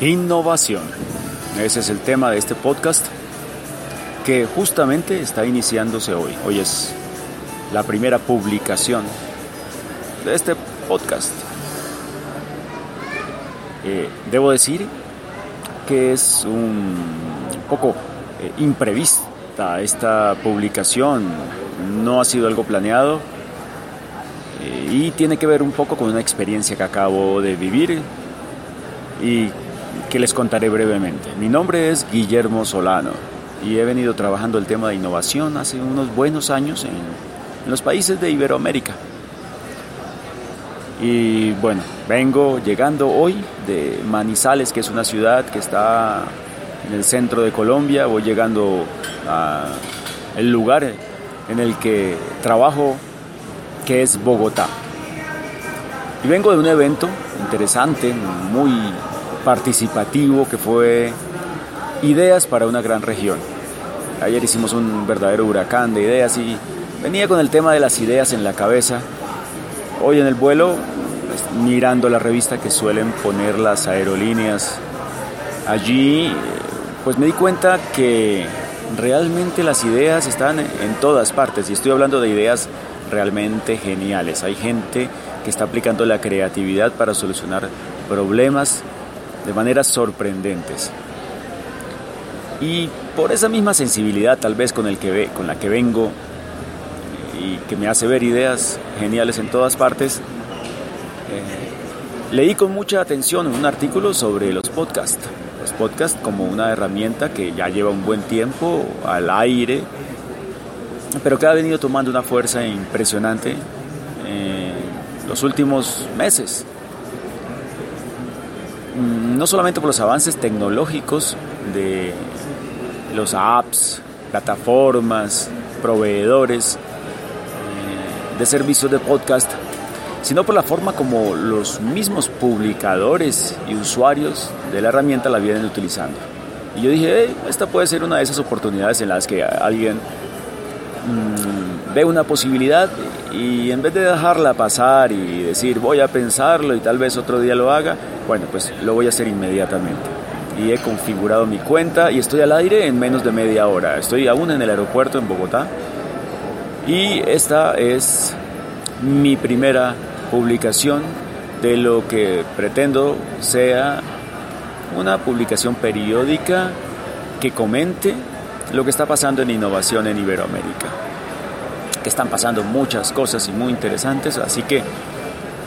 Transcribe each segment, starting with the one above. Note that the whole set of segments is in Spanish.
Innovación. Ese es el tema de este podcast que justamente está iniciándose hoy. Hoy es la primera publicación de este podcast. Eh, debo decir que es un poco eh, imprevista esta publicación. No ha sido algo planeado eh, y tiene que ver un poco con una experiencia que acabo de vivir y que les contaré brevemente. Mi nombre es Guillermo Solano y he venido trabajando el tema de innovación hace unos buenos años en, los países de Iberoamérica. Y bueno, vengo llegando hoy de Manizales, que es una ciudad que está en el centro de Colombia. Voy llegando al lugar en el que trabajo, que es Bogotá. Y vengo de un evento interesante, muy participativo que fue Ideas para una gran región. Ayer hicimos un verdadero huracán de ideas y venía con el tema de las ideas en la cabeza. Hoy en el vuelo, pues, mirando la revista que suelen poner las aerolíneas allí, pues me di cuenta que realmente las ideas están en todas partes y estoy hablando de ideas realmente geniales. Hay gente que está aplicando la creatividad para solucionar problemas de maneras sorprendentes. Y por esa misma sensibilidad tal vez con, el que con la que vengo y que me hace ver ideas geniales en todas partes, eh, leí con mucha atención un artículo sobre los podcasts. Los podcasts como una herramienta que ya lleva un buen tiempo al aire, pero que ha venido tomando una fuerza impresionante en los últimos meses. Mm, no solamente por los avances tecnológicos de los apps, plataformas, proveedores eh, de servicios de podcast, sino por la forma como los mismos publicadores y usuarios de la herramienta la vienen utilizando. Y yo dije, esta puede ser una de esas oportunidades en las que alguien mm, ve una posibilidad y en vez de dejarla pasar y decir voy a pensarlo y tal vez otro día lo haga, bueno, pues lo voy a hacer inmediatamente. Y he configurado mi cuenta y estoy al aire en menos de media hora. Estoy aún en el aeropuerto en Bogotá. Y esta es mi primera publicación de lo que pretendo sea una publicación periódica que comente lo que está pasando en innovación en Iberoamérica. Que están pasando muchas cosas y muy interesantes, así que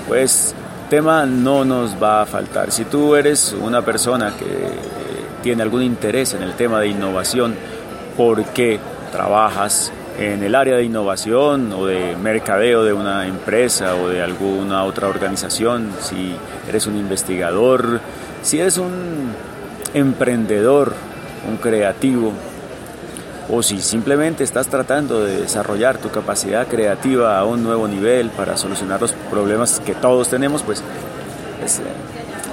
pues tema no nos va a faltar. Si tú eres una persona que tiene algún interés en el tema de innovación, porque trabajas en el área de innovación o de mercadeo de una empresa o de alguna otra organización, si eres un investigador, si eres un emprendedor, un creativo, o si simplemente estás tratando de desarrollar tu capacidad creativa a un nuevo nivel para solucionar los problemas que todos tenemos, pues, eh,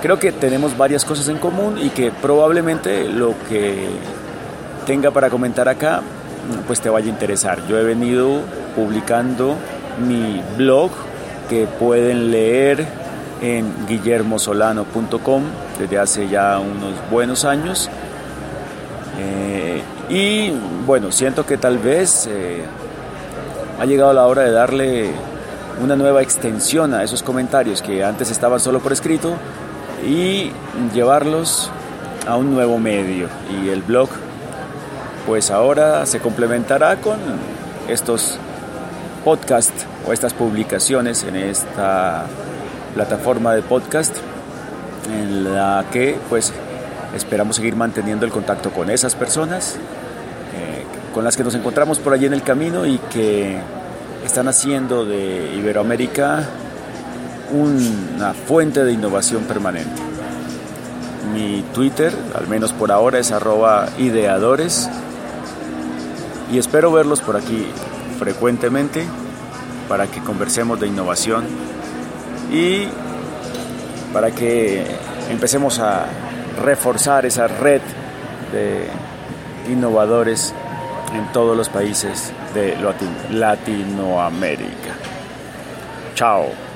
creo que tenemos varias cosas en común y que probablemente lo que tenga para comentar acá pues te vaya a interesar. Yo he venido publicando mi blog que pueden leer en guillermosolano.com desde hace ya unos buenos años. Eh, y bueno, siento que tal vez eh, ha llegado la hora de darle una nueva extensión a esos comentarios que antes estaban solo por escrito y llevarlos a un nuevo medio. Y el blog pues ahora se complementará con estos podcasts o estas publicaciones en esta plataforma de podcast en la que pues esperamos seguir manteniendo el contacto con esas personas con las que nos encontramos por allí en el camino y que están haciendo de Iberoamérica una fuente de innovación permanente. Mi Twitter, al menos por ahora, es arroba ideadores y espero verlos por aquí frecuentemente para que conversemos de innovación y para que empecemos a reforzar esa red de innovadores en todos los países de Latinoamérica. Chao.